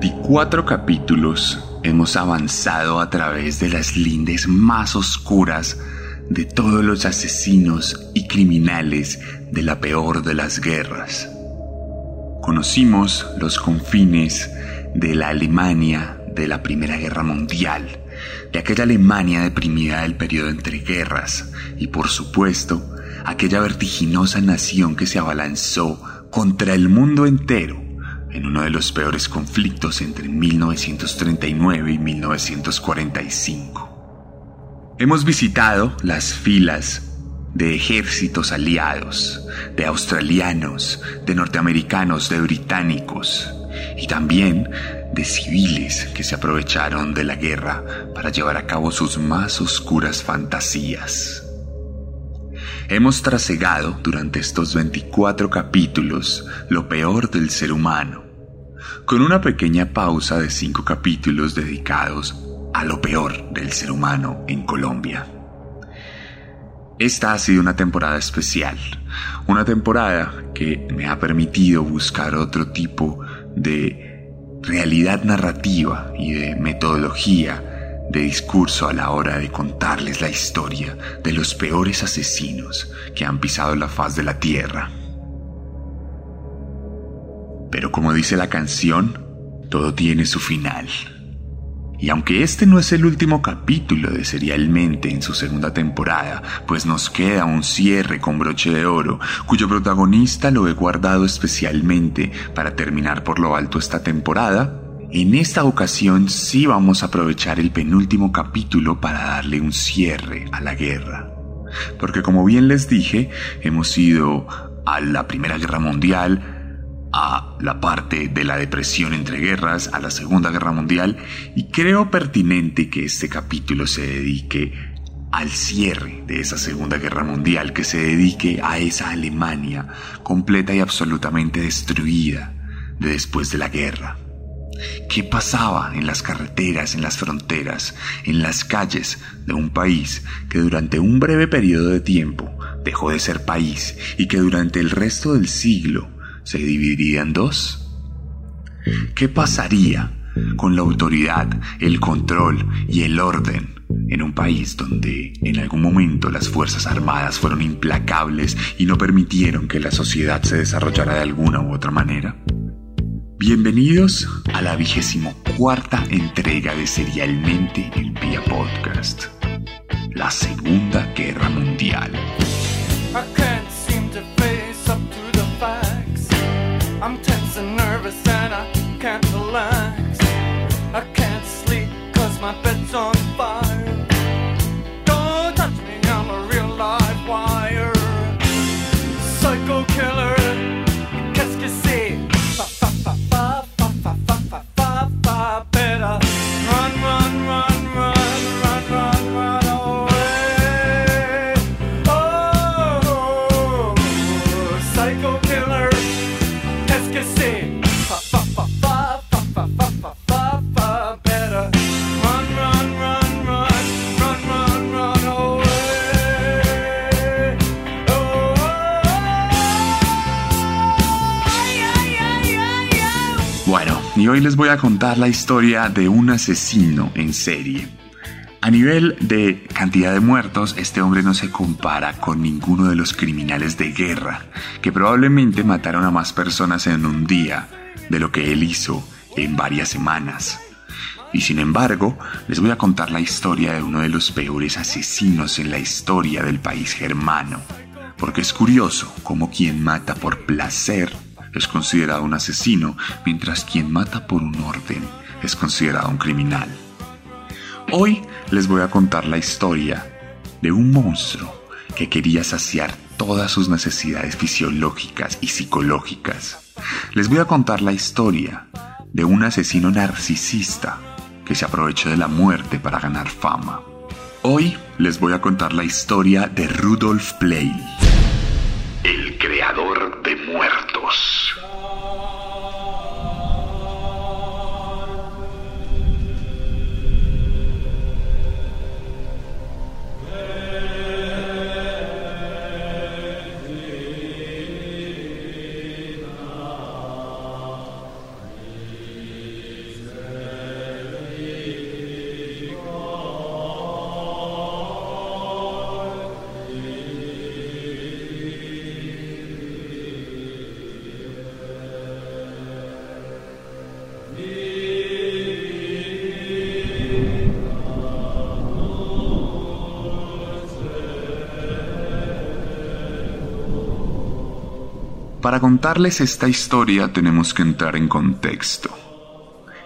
24 capítulos hemos avanzado a través de las lindes más oscuras de todos los asesinos y criminales de la peor de las guerras. Conocimos los confines de la Alemania de la Primera Guerra Mundial, de aquella Alemania deprimida del periodo entre guerras y por supuesto aquella vertiginosa nación que se abalanzó contra el mundo entero en uno de los peores conflictos entre 1939 y 1945. Hemos visitado las filas de ejércitos aliados, de australianos, de norteamericanos, de británicos y también de civiles que se aprovecharon de la guerra para llevar a cabo sus más oscuras fantasías. Hemos trasegado durante estos 24 capítulos lo peor del ser humano, con una pequeña pausa de cinco capítulos dedicados a lo peor del ser humano en Colombia. Esta ha sido una temporada especial, una temporada que me ha permitido buscar otro tipo de realidad narrativa y de metodología de discurso a la hora de contarles la historia de los peores asesinos que han pisado la faz de la tierra. Pero como dice la canción, todo tiene su final. Y aunque este no es el último capítulo de Serialmente en su segunda temporada, pues nos queda un cierre con broche de oro, cuyo protagonista lo he guardado especialmente para terminar por lo alto esta temporada, en esta ocasión sí vamos a aprovechar el penúltimo capítulo para darle un cierre a la guerra. Porque como bien les dije, hemos ido a la Primera Guerra Mundial, a la parte de la depresión entre guerras, a la Segunda Guerra Mundial, y creo pertinente que este capítulo se dedique al cierre de esa Segunda Guerra Mundial, que se dedique a esa Alemania completa y absolutamente destruida de después de la guerra. ¿Qué pasaba en las carreteras, en las fronteras, en las calles de un país que durante un breve periodo de tiempo dejó de ser país y que durante el resto del siglo se dividiría en dos? ¿Qué pasaría con la autoridad, el control y el orden en un país donde en algún momento las Fuerzas Armadas fueron implacables y no permitieron que la sociedad se desarrollara de alguna u otra manera? Bienvenidos a la vigésimo cuarta entrega de Serialmente el Vía Podcast, la Segunda Guerra Mundial. Hoy les voy a contar la historia de un asesino en serie. A nivel de cantidad de muertos, este hombre no se compara con ninguno de los criminales de guerra, que probablemente mataron a más personas en un día de lo que él hizo en varias semanas. Y sin embargo, les voy a contar la historia de uno de los peores asesinos en la historia del país germano, porque es curioso cómo quien mata por placer es considerado un asesino, mientras quien mata por un orden es considerado un criminal. Hoy les voy a contar la historia de un monstruo que quería saciar todas sus necesidades fisiológicas y psicológicas. Les voy a contar la historia de un asesino narcisista que se aprovechó de la muerte para ganar fama. Hoy les voy a contar la historia de Rudolf Play, el creador de muertos. Para contarles esta historia tenemos que entrar en contexto.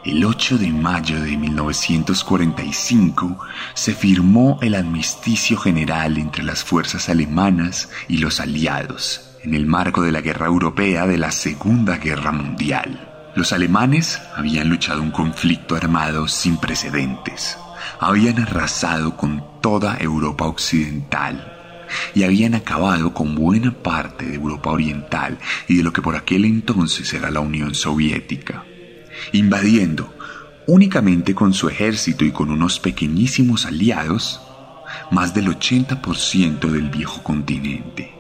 El 8 de mayo de 1945 se firmó el armisticio general entre las fuerzas alemanas y los aliados, en el marco de la guerra europea de la Segunda Guerra Mundial. Los alemanes habían luchado un conflicto armado sin precedentes. Habían arrasado con toda Europa occidental y habían acabado con buena parte de Europa Oriental y de lo que por aquel entonces era la Unión Soviética, invadiendo únicamente con su ejército y con unos pequeñísimos aliados más del 80% del viejo continente.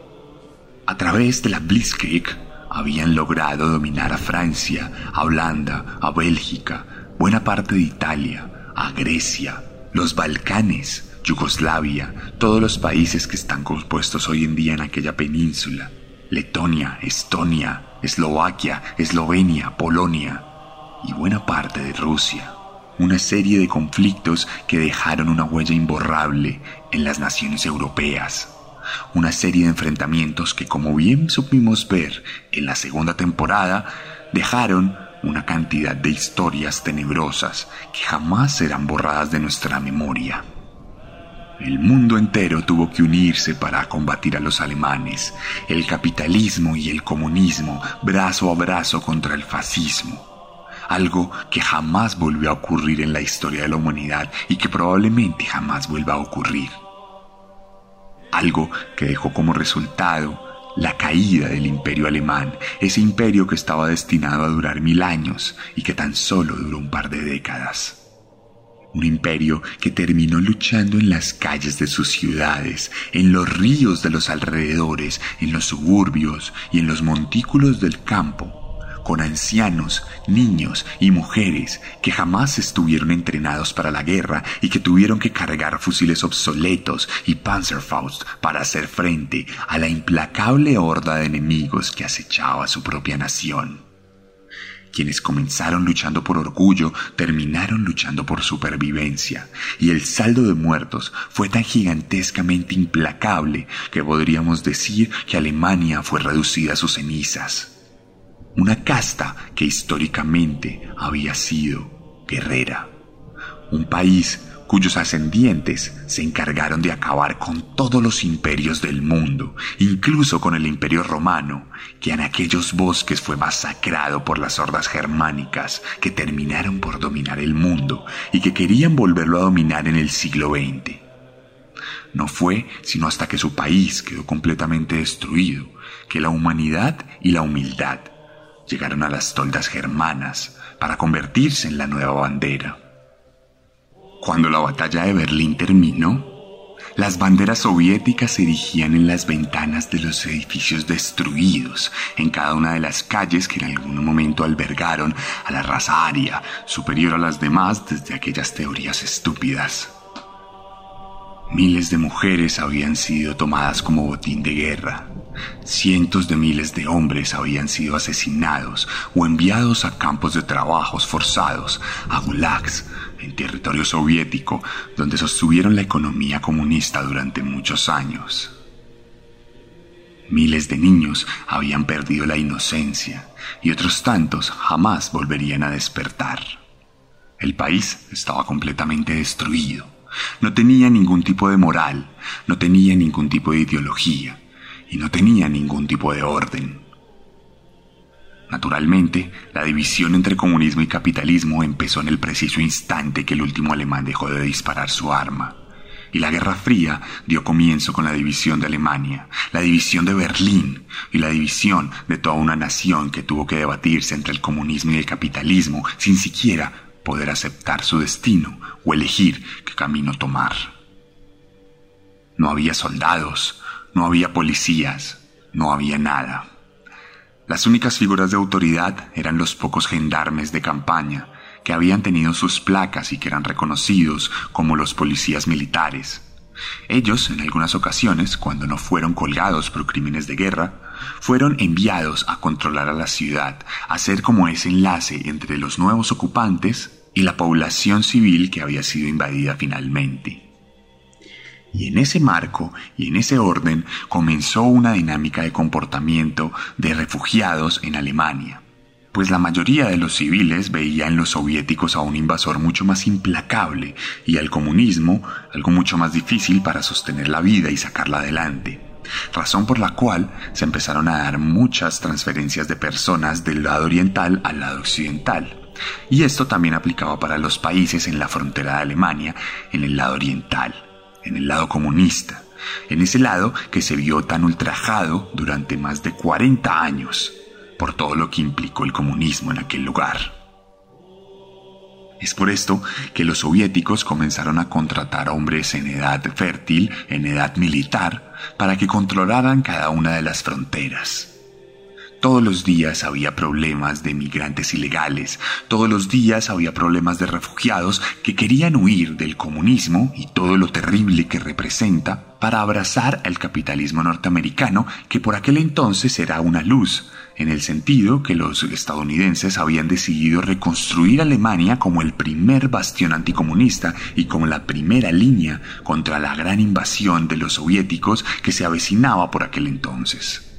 A través de la Blitzkrieg habían logrado dominar a Francia, a Holanda, a Bélgica, buena parte de Italia, a Grecia, los Balcanes, Yugoslavia, todos los países que están compuestos hoy en día en aquella península, Letonia, Estonia, Eslovaquia, Eslovenia, Polonia y buena parte de Rusia. Una serie de conflictos que dejaron una huella imborrable en las naciones europeas. Una serie de enfrentamientos que, como bien supimos ver en la segunda temporada, dejaron una cantidad de historias tenebrosas que jamás serán borradas de nuestra memoria. El mundo entero tuvo que unirse para combatir a los alemanes, el capitalismo y el comunismo brazo a brazo contra el fascismo, algo que jamás volvió a ocurrir en la historia de la humanidad y que probablemente jamás vuelva a ocurrir. Algo que dejó como resultado la caída del imperio alemán, ese imperio que estaba destinado a durar mil años y que tan solo duró un par de décadas un imperio que terminó luchando en las calles de sus ciudades, en los ríos de los alrededores, en los suburbios y en los montículos del campo, con ancianos, niños y mujeres que jamás estuvieron entrenados para la guerra y que tuvieron que cargar fusiles obsoletos y Panzerfaust para hacer frente a la implacable horda de enemigos que acechaba su propia nación. Quienes comenzaron luchando por orgullo terminaron luchando por supervivencia, y el saldo de muertos fue tan gigantescamente implacable que podríamos decir que Alemania fue reducida a sus cenizas. Una casta que históricamente había sido guerrera. Un país cuyos ascendientes se encargaron de acabar con todos los imperios del mundo, incluso con el imperio romano, que en aquellos bosques fue masacrado por las hordas germánicas que terminaron por dominar el mundo y que querían volverlo a dominar en el siglo XX. No fue sino hasta que su país quedó completamente destruido, que la humanidad y la humildad llegaron a las toldas germanas para convertirse en la nueva bandera. Cuando la batalla de Berlín terminó, las banderas soviéticas se erigían en las ventanas de los edificios destruidos, en cada una de las calles que en algún momento albergaron a la raza aria, superior a las demás desde aquellas teorías estúpidas. Miles de mujeres habían sido tomadas como botín de guerra. Cientos de miles de hombres habían sido asesinados o enviados a campos de trabajos forzados, a gulags, en territorio soviético, donde sostuvieron la economía comunista durante muchos años. Miles de niños habían perdido la inocencia y otros tantos jamás volverían a despertar. El país estaba completamente destruido. No tenía ningún tipo de moral, no tenía ningún tipo de ideología y no tenía ningún tipo de orden. Naturalmente, la división entre comunismo y capitalismo empezó en el preciso instante que el último alemán dejó de disparar su arma y la Guerra Fría dio comienzo con la división de Alemania, la división de Berlín y la división de toda una nación que tuvo que debatirse entre el comunismo y el capitalismo sin siquiera poder aceptar su destino o elegir qué camino tomar. No había soldados, no había policías, no había nada. Las únicas figuras de autoridad eran los pocos gendarmes de campaña, que habían tenido sus placas y que eran reconocidos como los policías militares. Ellos, en algunas ocasiones, cuando no fueron colgados por crímenes de guerra, fueron enviados a controlar a la ciudad, a ser como ese enlace entre los nuevos ocupantes y la población civil que había sido invadida finalmente. Y en ese marco y en ese orden comenzó una dinámica de comportamiento de refugiados en Alemania pues la mayoría de los civiles veía en los soviéticos a un invasor mucho más implacable y al comunismo algo mucho más difícil para sostener la vida y sacarla adelante. Razón por la cual se empezaron a dar muchas transferencias de personas del lado oriental al lado occidental. Y esto también aplicaba para los países en la frontera de Alemania, en el lado oriental, en el lado comunista, en ese lado que se vio tan ultrajado durante más de 40 años por todo lo que implicó el comunismo en aquel lugar. Es por esto que los soviéticos comenzaron a contratar hombres en edad fértil, en edad militar, para que controlaran cada una de las fronteras. Todos los días había problemas de migrantes ilegales, todos los días había problemas de refugiados que querían huir del comunismo y todo lo terrible que representa para abrazar al capitalismo norteamericano que por aquel entonces era una luz, en el sentido que los estadounidenses habían decidido reconstruir Alemania como el primer bastión anticomunista y como la primera línea contra la gran invasión de los soviéticos que se avecinaba por aquel entonces.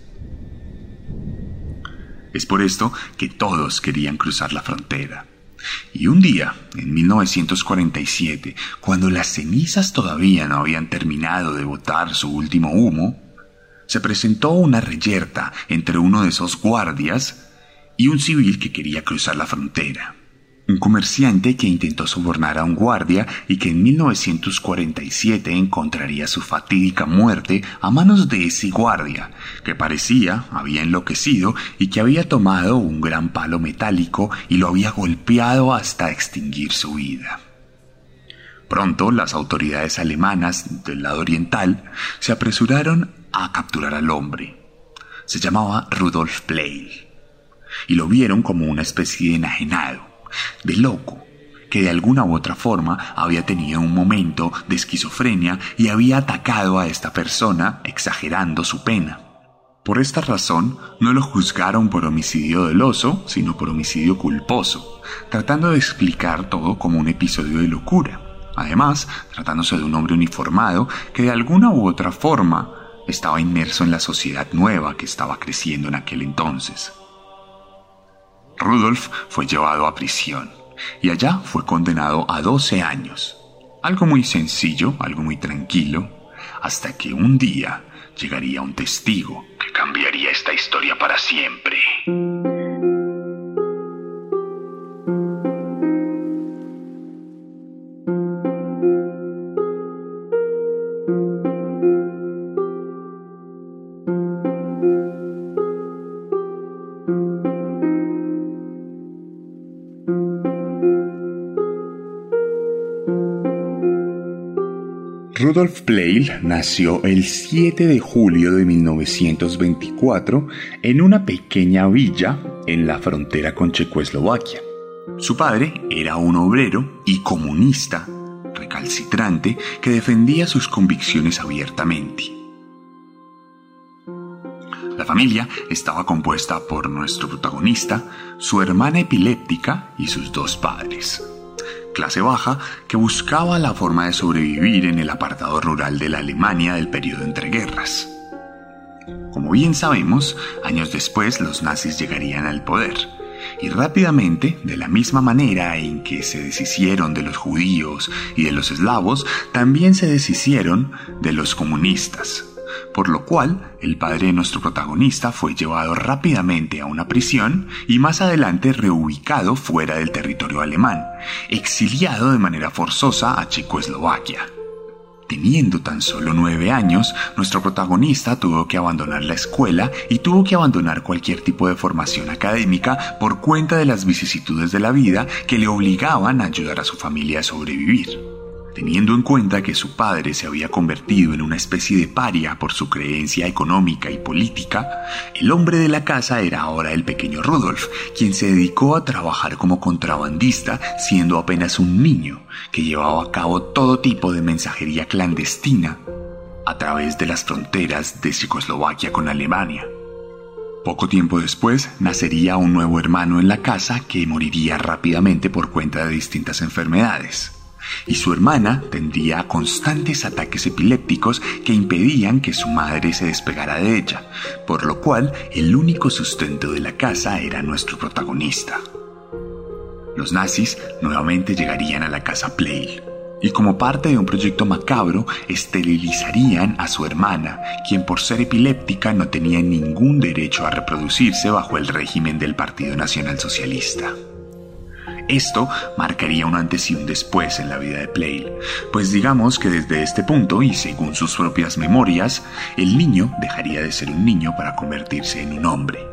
Es por esto que todos querían cruzar la frontera. Y un día, en 1947, cuando las cenizas todavía no habían terminado de botar su último humo, se presentó una reyerta entre uno de esos guardias y un civil que quería cruzar la frontera un comerciante que intentó sobornar a un guardia y que en 1947 encontraría su fatídica muerte a manos de ese guardia, que parecía había enloquecido y que había tomado un gran palo metálico y lo había golpeado hasta extinguir su vida. Pronto las autoridades alemanas del lado oriental se apresuraron a capturar al hombre. Se llamaba Rudolf Pleil y lo vieron como una especie de enajenado de loco, que de alguna u otra forma había tenido un momento de esquizofrenia y había atacado a esta persona exagerando su pena. Por esta razón, no lo juzgaron por homicidio doloso, sino por homicidio culposo, tratando de explicar todo como un episodio de locura. Además, tratándose de un hombre uniformado que de alguna u otra forma estaba inmerso en la sociedad nueva que estaba creciendo en aquel entonces. Rudolf fue llevado a prisión y allá fue condenado a 12 años. Algo muy sencillo, algo muy tranquilo, hasta que un día llegaría un testigo que cambiaría esta historia para siempre. Rudolf Pleil nació el 7 de julio de 1924 en una pequeña villa en la frontera con Checoslovaquia. Su padre era un obrero y comunista recalcitrante que defendía sus convicciones abiertamente. La familia estaba compuesta por nuestro protagonista, su hermana epiléptica y sus dos padres clase baja que buscaba la forma de sobrevivir en el apartado rural de la Alemania del periodo entre guerras. Como bien sabemos, años después los nazis llegarían al poder. Y rápidamente, de la misma manera en que se deshicieron de los judíos y de los eslavos, también se deshicieron de los comunistas. Por lo cual, el padre de nuestro protagonista fue llevado rápidamente a una prisión y más adelante reubicado fuera del territorio alemán, exiliado de manera forzosa a Checoslovaquia. Teniendo tan solo nueve años, nuestro protagonista tuvo que abandonar la escuela y tuvo que abandonar cualquier tipo de formación académica por cuenta de las vicisitudes de la vida que le obligaban a ayudar a su familia a sobrevivir. Teniendo en cuenta que su padre se había convertido en una especie de paria por su creencia económica y política, el hombre de la casa era ahora el pequeño Rudolf, quien se dedicó a trabajar como contrabandista siendo apenas un niño, que llevaba a cabo todo tipo de mensajería clandestina a través de las fronteras de Checoslovaquia con Alemania. Poco tiempo después nacería un nuevo hermano en la casa que moriría rápidamente por cuenta de distintas enfermedades y su hermana tendría constantes ataques epilépticos que impedían que su madre se despegara de ella, por lo cual el único sustento de la casa era nuestro protagonista. Los nazis nuevamente llegarían a la casa Pleil, y como parte de un proyecto macabro esterilizarían a su hermana, quien por ser epiléptica no tenía ningún derecho a reproducirse bajo el régimen del Partido Nacional Socialista. Esto marcaría un antes y un después en la vida de Plale, pues digamos que desde este punto, y según sus propias memorias, el niño dejaría de ser un niño para convertirse en un hombre,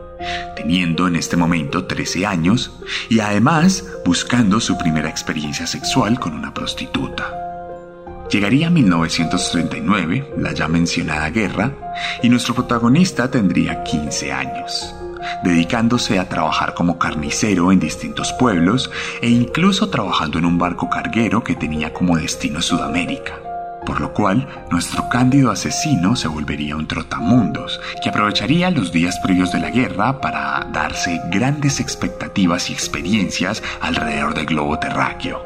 teniendo en este momento 13 años y además buscando su primera experiencia sexual con una prostituta. Llegaría 1939, la ya mencionada guerra, y nuestro protagonista tendría 15 años dedicándose a trabajar como carnicero en distintos pueblos e incluso trabajando en un barco carguero que tenía como destino Sudamérica. Por lo cual, nuestro cándido asesino se volvería un trotamundos, que aprovecharía los días previos de la guerra para darse grandes expectativas y experiencias alrededor del globo terráqueo.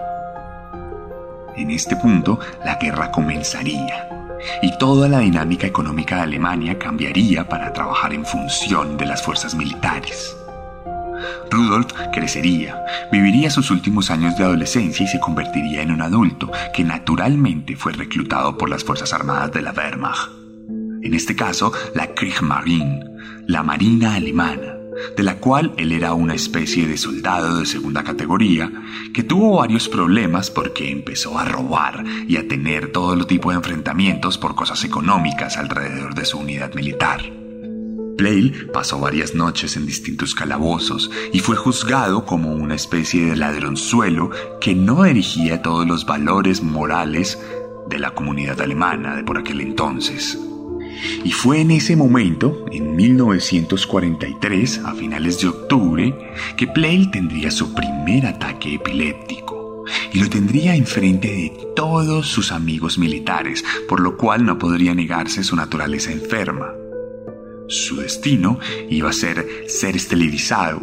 En este punto, la guerra comenzaría y toda la dinámica económica de Alemania cambiaría para trabajar en función de las fuerzas militares. Rudolf crecería, viviría sus últimos años de adolescencia y se convertiría en un adulto que naturalmente fue reclutado por las Fuerzas Armadas de la Wehrmacht. En este caso, la Kriegsmarine, la Marina Alemana, de la cual él era una especie de soldado de segunda categoría, que tuvo varios problemas porque empezó a robar y a tener todo tipo de enfrentamientos por cosas económicas alrededor de su unidad militar. Plale pasó varias noches en distintos calabozos y fue juzgado como una especie de ladronzuelo que no dirigía todos los valores morales de la comunidad alemana de por aquel entonces. Y fue en ese momento, en 1943, a finales de octubre, que Plale tendría su primer ataque epiléptico. Y lo tendría enfrente de todos sus amigos militares, por lo cual no podría negarse su naturaleza enferma. Su destino iba a ser ser esterilizado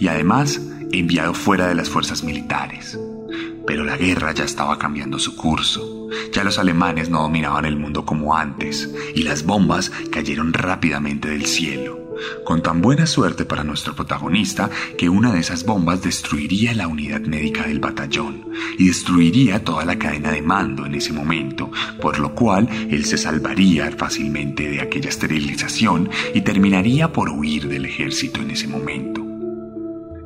y además enviado fuera de las fuerzas militares. Pero la guerra ya estaba cambiando su curso. Ya los alemanes no dominaban el mundo como antes, y las bombas cayeron rápidamente del cielo. Con tan buena suerte para nuestro protagonista que una de esas bombas destruiría la unidad médica del batallón y destruiría toda la cadena de mando en ese momento, por lo cual él se salvaría fácilmente de aquella esterilización y terminaría por huir del ejército en ese momento.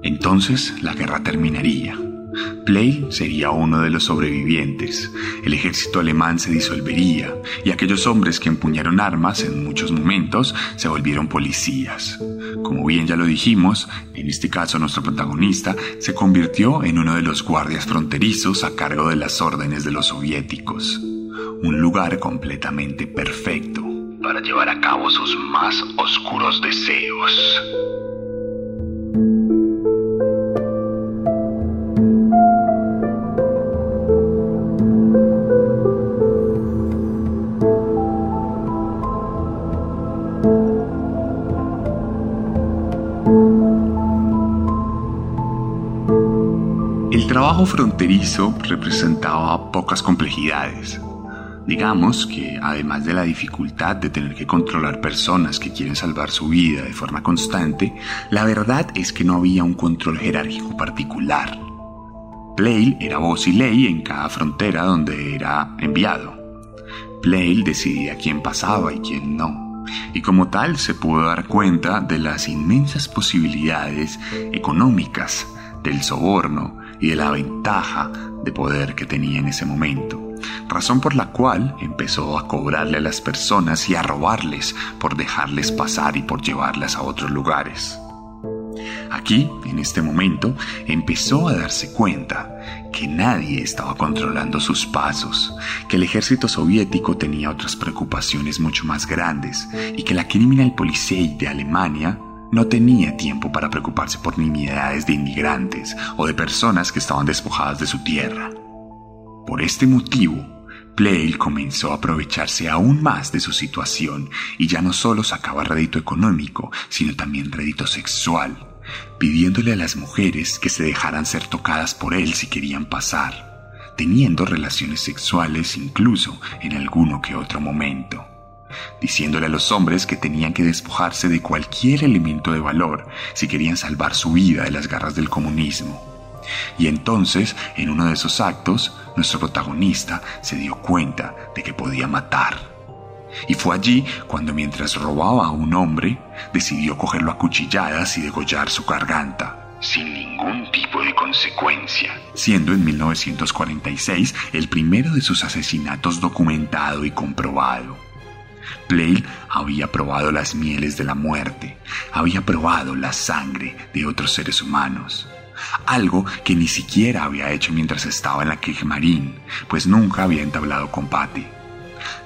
Entonces la guerra terminaría Play sería uno de los sobrevivientes. El ejército alemán se disolvería y aquellos hombres que empuñaron armas en muchos momentos se volvieron policías. Como bien ya lo dijimos, en este caso nuestro protagonista se convirtió en uno de los guardias fronterizos a cargo de las órdenes de los soviéticos. Un lugar completamente perfecto para llevar a cabo sus más oscuros deseos. Trabajo fronterizo representaba pocas complejidades. Digamos que además de la dificultad de tener que controlar personas que quieren salvar su vida de forma constante, la verdad es que no había un control jerárquico particular. Plale era voz y ley en cada frontera donde era enviado. Plale decidía quién pasaba y quién no, y como tal se pudo dar cuenta de las inmensas posibilidades económicas, del soborno y de la ventaja de poder que tenía en ese momento razón por la cual empezó a cobrarle a las personas y a robarles por dejarles pasar y por llevarlas a otros lugares. Aquí, en este momento, empezó a darse cuenta que nadie estaba controlando sus pasos, que el ejército soviético tenía otras preocupaciones mucho más grandes y que la Criminal Polizei de Alemania no tenía tiempo para preocuparse por nimiedades de inmigrantes o de personas que estaban despojadas de su tierra. Por este motivo, Plale comenzó a aprovecharse aún más de su situación y ya no solo sacaba rédito económico, sino también rédito sexual, pidiéndole a las mujeres que se dejaran ser tocadas por él si querían pasar, teniendo relaciones sexuales incluso en alguno que otro momento, diciéndole a los hombres que tenían que despojarse de cualquier elemento de valor si querían salvar su vida de las garras del comunismo. Y entonces, en uno de esos actos, nuestro protagonista se dio cuenta de que podía matar. Y fue allí cuando mientras robaba a un hombre, decidió cogerlo a cuchilladas y degollar su garganta, sin ningún tipo de consecuencia, siendo en 1946 el primero de sus asesinatos documentado y comprobado. Plale había probado las mieles de la muerte, había probado la sangre de otros seres humanos algo que ni siquiera había hecho mientras estaba en la Kriegsmarine, pues nunca había entablado combate.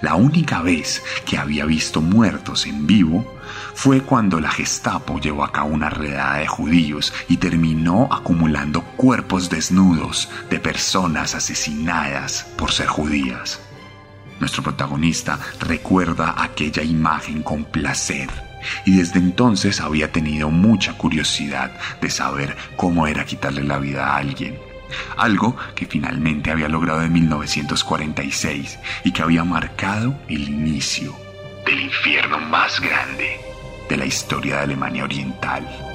La única vez que había visto muertos en vivo fue cuando la Gestapo llevó a cabo una redada de judíos y terminó acumulando cuerpos desnudos de personas asesinadas por ser judías. Nuestro protagonista recuerda aquella imagen con placer y desde entonces había tenido mucha curiosidad de saber cómo era quitarle la vida a alguien. Algo que finalmente había logrado en 1946 y que había marcado el inicio del infierno más grande de la historia de Alemania Oriental.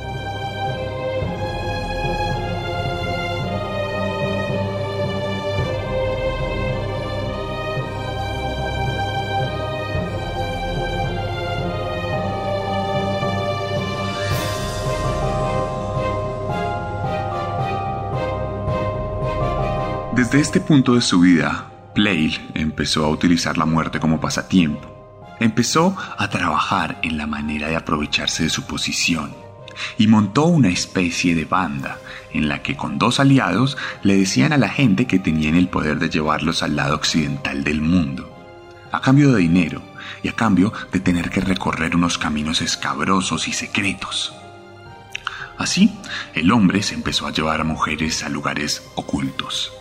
Desde este punto de su vida, Plale empezó a utilizar la muerte como pasatiempo. Empezó a trabajar en la manera de aprovecharse de su posición y montó una especie de banda en la que con dos aliados le decían a la gente que tenían el poder de llevarlos al lado occidental del mundo, a cambio de dinero y a cambio de tener que recorrer unos caminos escabrosos y secretos. Así, el hombre se empezó a llevar a mujeres a lugares ocultos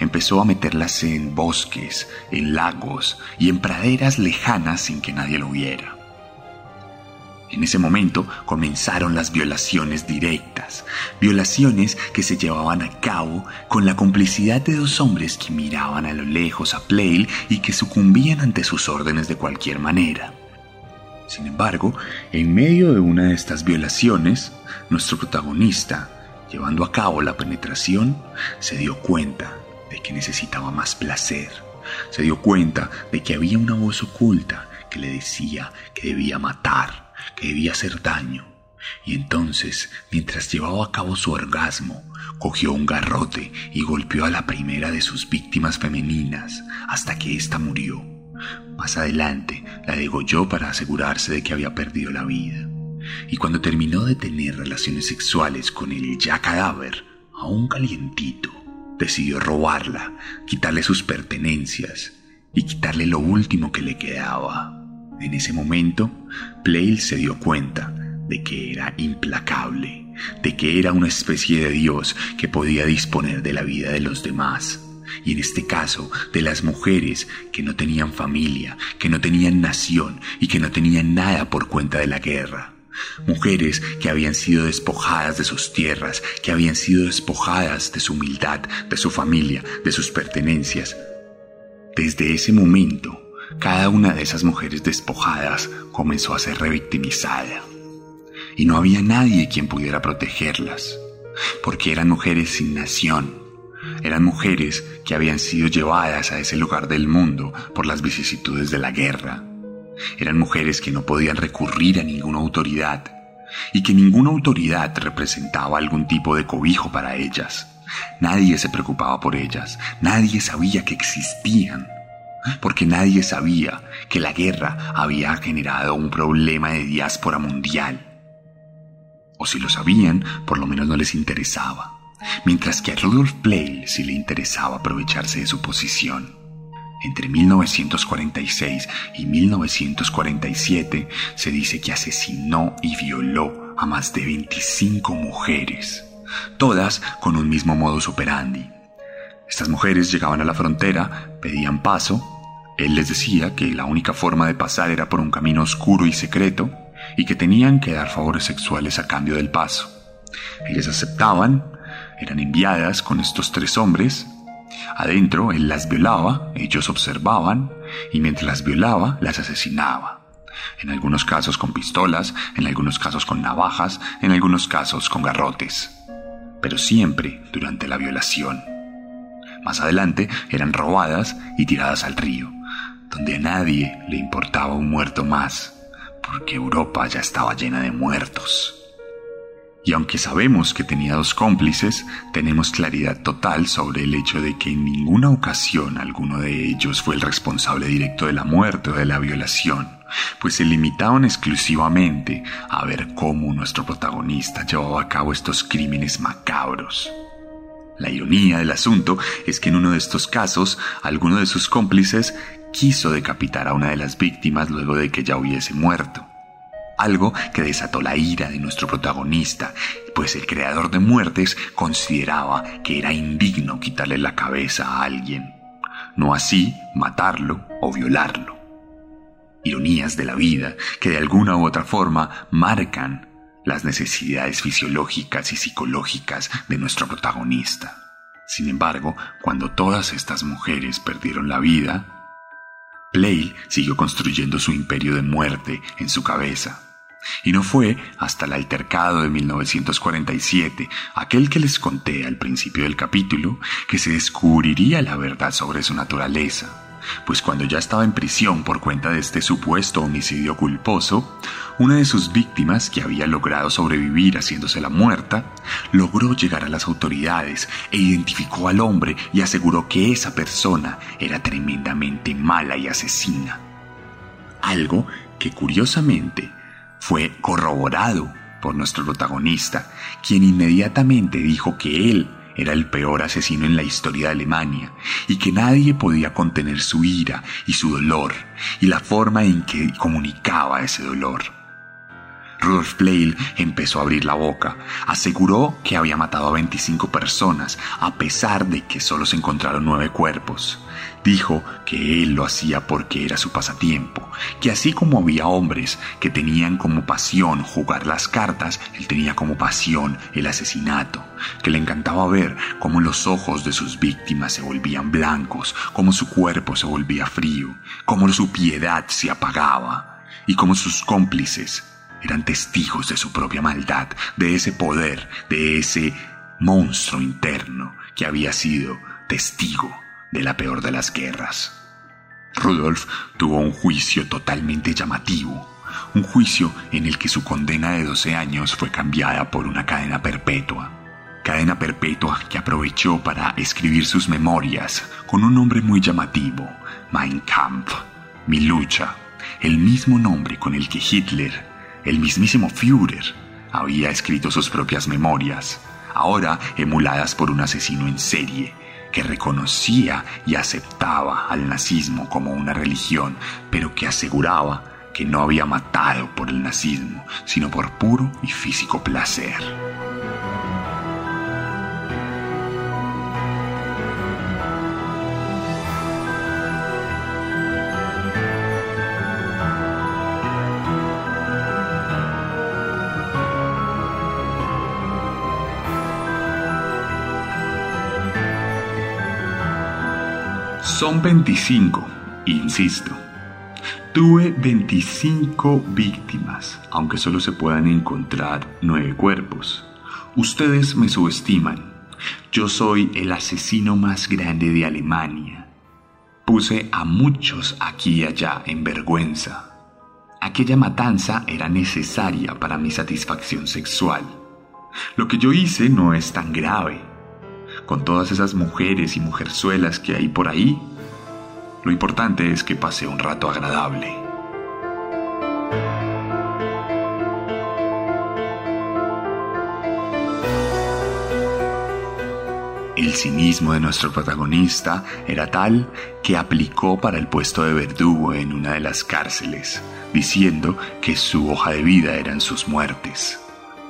Empezó a meterlas en bosques, en lagos y en praderas lejanas sin que nadie lo viera. En ese momento comenzaron las violaciones directas, violaciones que se llevaban a cabo con la complicidad de dos hombres que miraban a lo lejos a Plale y que sucumbían ante sus órdenes de cualquier manera. Sin embargo, en medio de una de estas violaciones, nuestro protagonista, llevando a cabo la penetración, se dio cuenta que necesitaba más placer. Se dio cuenta de que había una voz oculta que le decía que debía matar, que debía hacer daño. Y entonces, mientras llevaba a cabo su orgasmo, cogió un garrote y golpeó a la primera de sus víctimas femeninas hasta que ésta murió. Más adelante la degolló para asegurarse de que había perdido la vida. Y cuando terminó de tener relaciones sexuales con el ya cadáver, aún calientito, decidió robarla, quitarle sus pertenencias y quitarle lo último que le quedaba. En ese momento, Plale se dio cuenta de que era implacable, de que era una especie de Dios que podía disponer de la vida de los demás, y en este caso de las mujeres que no tenían familia, que no tenían nación y que no tenían nada por cuenta de la guerra. Mujeres que habían sido despojadas de sus tierras, que habían sido despojadas de su humildad, de su familia, de sus pertenencias. Desde ese momento, cada una de esas mujeres despojadas comenzó a ser revictimizada. Y no había nadie quien pudiera protegerlas, porque eran mujeres sin nación. Eran mujeres que habían sido llevadas a ese lugar del mundo por las vicisitudes de la guerra. Eran mujeres que no podían recurrir a ninguna autoridad y que ninguna autoridad representaba algún tipo de cobijo para ellas. Nadie se preocupaba por ellas, nadie sabía que existían, porque nadie sabía que la guerra había generado un problema de diáspora mundial. O si lo sabían, por lo menos no les interesaba, mientras que a Rudolf Pleil sí le interesaba aprovecharse de su posición. Entre 1946 y 1947 se dice que asesinó y violó a más de 25 mujeres, todas con un mismo modus operandi. Estas mujeres llegaban a la frontera, pedían paso, él les decía que la única forma de pasar era por un camino oscuro y secreto y que tenían que dar favores sexuales a cambio del paso. Ellas aceptaban, eran enviadas con estos tres hombres Adentro él las violaba, ellos observaban y mientras las violaba las asesinaba. En algunos casos con pistolas, en algunos casos con navajas, en algunos casos con garrotes. Pero siempre durante la violación. Más adelante eran robadas y tiradas al río, donde a nadie le importaba un muerto más, porque Europa ya estaba llena de muertos. Y aunque sabemos que tenía dos cómplices, tenemos claridad total sobre el hecho de que en ninguna ocasión alguno de ellos fue el responsable directo de la muerte o de la violación, pues se limitaban exclusivamente a ver cómo nuestro protagonista llevaba a cabo estos crímenes macabros. La ironía del asunto es que en uno de estos casos, alguno de sus cómplices quiso decapitar a una de las víctimas luego de que ya hubiese muerto algo que desató la ira de nuestro protagonista, pues el creador de muertes consideraba que era indigno quitarle la cabeza a alguien, no así matarlo o violarlo. Ironías de la vida que de alguna u otra forma marcan las necesidades fisiológicas y psicológicas de nuestro protagonista. Sin embargo, cuando todas estas mujeres perdieron la vida, Play siguió construyendo su imperio de muerte en su cabeza. Y no fue hasta el altercado de 1947, aquel que les conté al principio del capítulo, que se descubriría la verdad sobre su naturaleza pues cuando ya estaba en prisión por cuenta de este supuesto homicidio culposo, una de sus víctimas, que había logrado sobrevivir haciéndose la muerta, logró llegar a las autoridades e identificó al hombre y aseguró que esa persona era tremendamente mala y asesina. Algo que curiosamente fue corroborado por nuestro protagonista, quien inmediatamente dijo que él era el peor asesino en la historia de Alemania y que nadie podía contener su ira y su dolor y la forma en que comunicaba ese dolor. Rudolf Pleil empezó a abrir la boca. Aseguró que había matado a 25 personas, a pesar de que solo se encontraron nueve cuerpos. Dijo que él lo hacía porque era su pasatiempo, que así como había hombres que tenían como pasión jugar las cartas, él tenía como pasión el asesinato, que le encantaba ver cómo los ojos de sus víctimas se volvían blancos, cómo su cuerpo se volvía frío, cómo su piedad se apagaba y cómo sus cómplices eran testigos de su propia maldad, de ese poder, de ese monstruo interno que había sido testigo de la peor de las guerras. Rudolf tuvo un juicio totalmente llamativo, un juicio en el que su condena de 12 años fue cambiada por una cadena perpetua. Cadena perpetua que aprovechó para escribir sus memorias con un nombre muy llamativo, Mein Kampf, mi lucha, el mismo nombre con el que Hitler el mismísimo Führer había escrito sus propias memorias, ahora emuladas por un asesino en serie que reconocía y aceptaba al nazismo como una religión, pero que aseguraba que no había matado por el nazismo, sino por puro y físico placer. Son 25, insisto. Tuve 25 víctimas, aunque solo se puedan encontrar 9 cuerpos. Ustedes me subestiman. Yo soy el asesino más grande de Alemania. Puse a muchos aquí y allá en vergüenza. Aquella matanza era necesaria para mi satisfacción sexual. Lo que yo hice no es tan grave. Con todas esas mujeres y mujerzuelas que hay por ahí, lo importante es que pase un rato agradable. El cinismo de nuestro protagonista era tal que aplicó para el puesto de verdugo en una de las cárceles, diciendo que su hoja de vida eran sus muertes.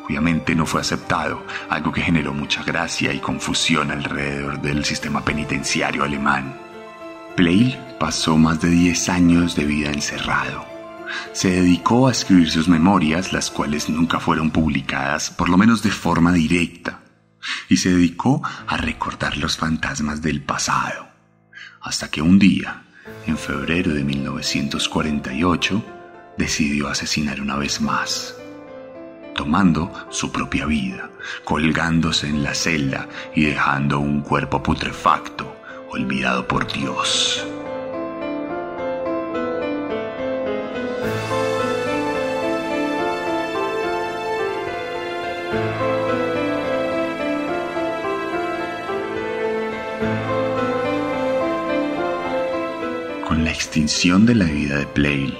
Obviamente no fue aceptado, algo que generó mucha gracia y confusión alrededor del sistema penitenciario alemán. Pleil pasó más de 10 años de vida encerrado. Se dedicó a escribir sus memorias, las cuales nunca fueron publicadas, por lo menos de forma directa, y se dedicó a recordar los fantasmas del pasado, hasta que un día, en febrero de 1948, decidió asesinar una vez más, tomando su propia vida, colgándose en la celda y dejando un cuerpo putrefacto olvidado por Dios. Con la extinción de la vida de Pleil,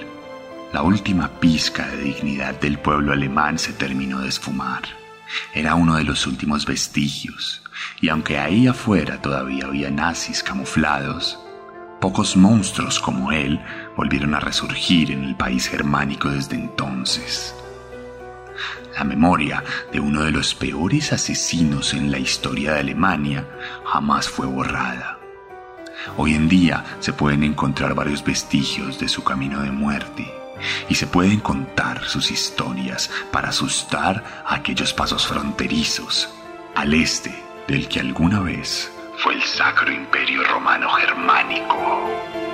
la última pizca de dignidad del pueblo alemán se terminó de esfumar. Era uno de los últimos vestigios, y aunque ahí afuera todavía había nazis camuflados, pocos monstruos como él volvieron a resurgir en el país germánico desde entonces. La memoria de uno de los peores asesinos en la historia de Alemania jamás fue borrada. Hoy en día se pueden encontrar varios vestigios de su camino de muerte y se pueden contar sus historias para asustar a aquellos pasos fronterizos al este del que alguna vez fue el Sacro Imperio Romano Germánico.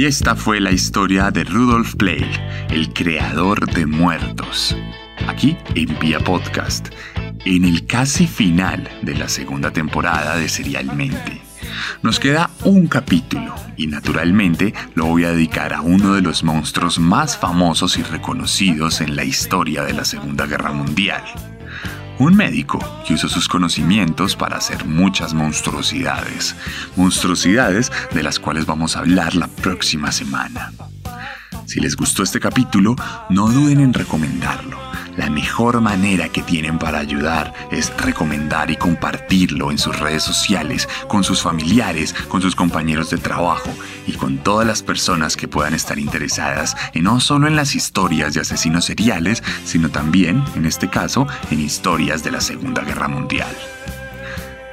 Y esta fue la historia de Rudolf Play, el creador de muertos. Aquí en Vía Podcast, en el casi final de la segunda temporada de Serialmente. Nos queda un capítulo y naturalmente lo voy a dedicar a uno de los monstruos más famosos y reconocidos en la historia de la Segunda Guerra Mundial un médico que usó sus conocimientos para hacer muchas monstruosidades, monstruosidades de las cuales vamos a hablar la próxima semana. Si les gustó este capítulo, no duden en recomendarlo la mejor manera que tienen para ayudar es recomendar y compartirlo en sus redes sociales, con sus familiares, con sus compañeros de trabajo y con todas las personas que puedan estar interesadas en no solo en las historias de asesinos seriales, sino también, en este caso, en historias de la Segunda Guerra Mundial.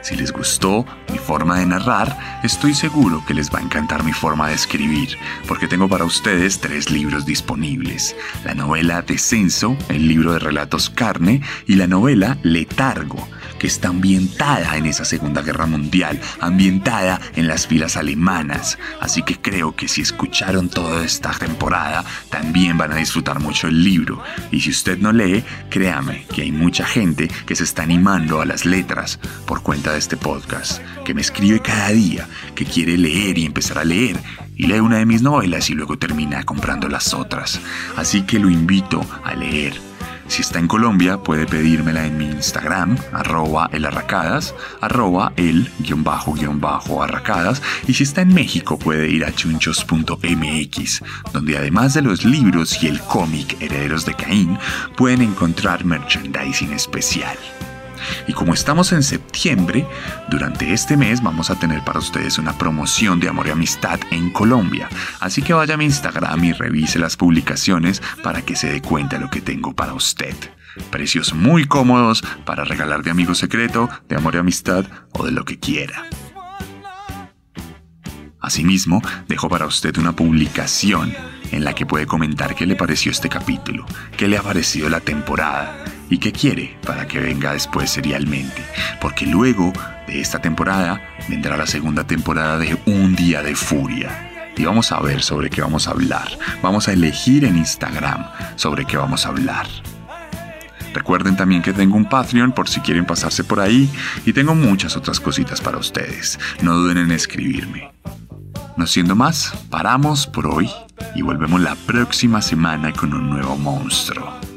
Si les gustó mi forma de narrar, estoy seguro que les va a encantar mi forma de escribir, porque tengo para ustedes tres libros disponibles. La novela Descenso, el libro de relatos Carne y la novela Letargo, que está ambientada en esa Segunda Guerra Mundial, ambientada en las filas alemanas. Así que creo que si escucharon toda esta temporada, también van a disfrutar mucho el libro. Y si usted no lee, créame que hay mucha gente que se está animando a las letras por cuenta de este podcast, que me escribe cada día, que quiere leer y empezar a leer y lee una de mis novelas y luego termina comprando las otras. Así que lo invito a leer si está en Colombia, puede pedírmela en mi Instagram, arroba elarracadas, arroba el guion bajo guion bajo arracadas. Y si está en México, puede ir a chunchos.mx, donde además de los libros y el cómic Herederos de Caín, pueden encontrar merchandising especial. Y como estamos en septiembre, durante este mes vamos a tener para ustedes una promoción de amor y amistad en Colombia. Así que vaya a mi Instagram y revise las publicaciones para que se dé cuenta lo que tengo para usted. Precios muy cómodos para regalar de amigo secreto, de amor y amistad o de lo que quiera. Asimismo, dejo para usted una publicación en la que puede comentar qué le pareció este capítulo, qué le ha parecido la temporada y qué quiere para que venga después serialmente. Porque luego de esta temporada vendrá la segunda temporada de Un Día de Furia. Y vamos a ver sobre qué vamos a hablar. Vamos a elegir en Instagram sobre qué vamos a hablar. Recuerden también que tengo un Patreon por si quieren pasarse por ahí y tengo muchas otras cositas para ustedes. No duden en escribirme. No siendo más, paramos por hoy y volvemos la próxima semana con un nuevo monstruo.